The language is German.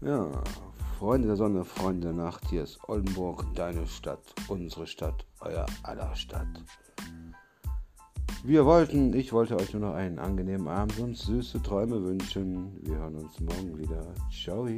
Ja, Freunde der Sonne, Freunde der Nacht, hier ist Oldenburg, deine Stadt, unsere Stadt, euer aller Stadt. Wir wollten, ich wollte euch nur noch einen angenehmen Abend und süße Träume wünschen. Wir hören uns morgen wieder. Ciao.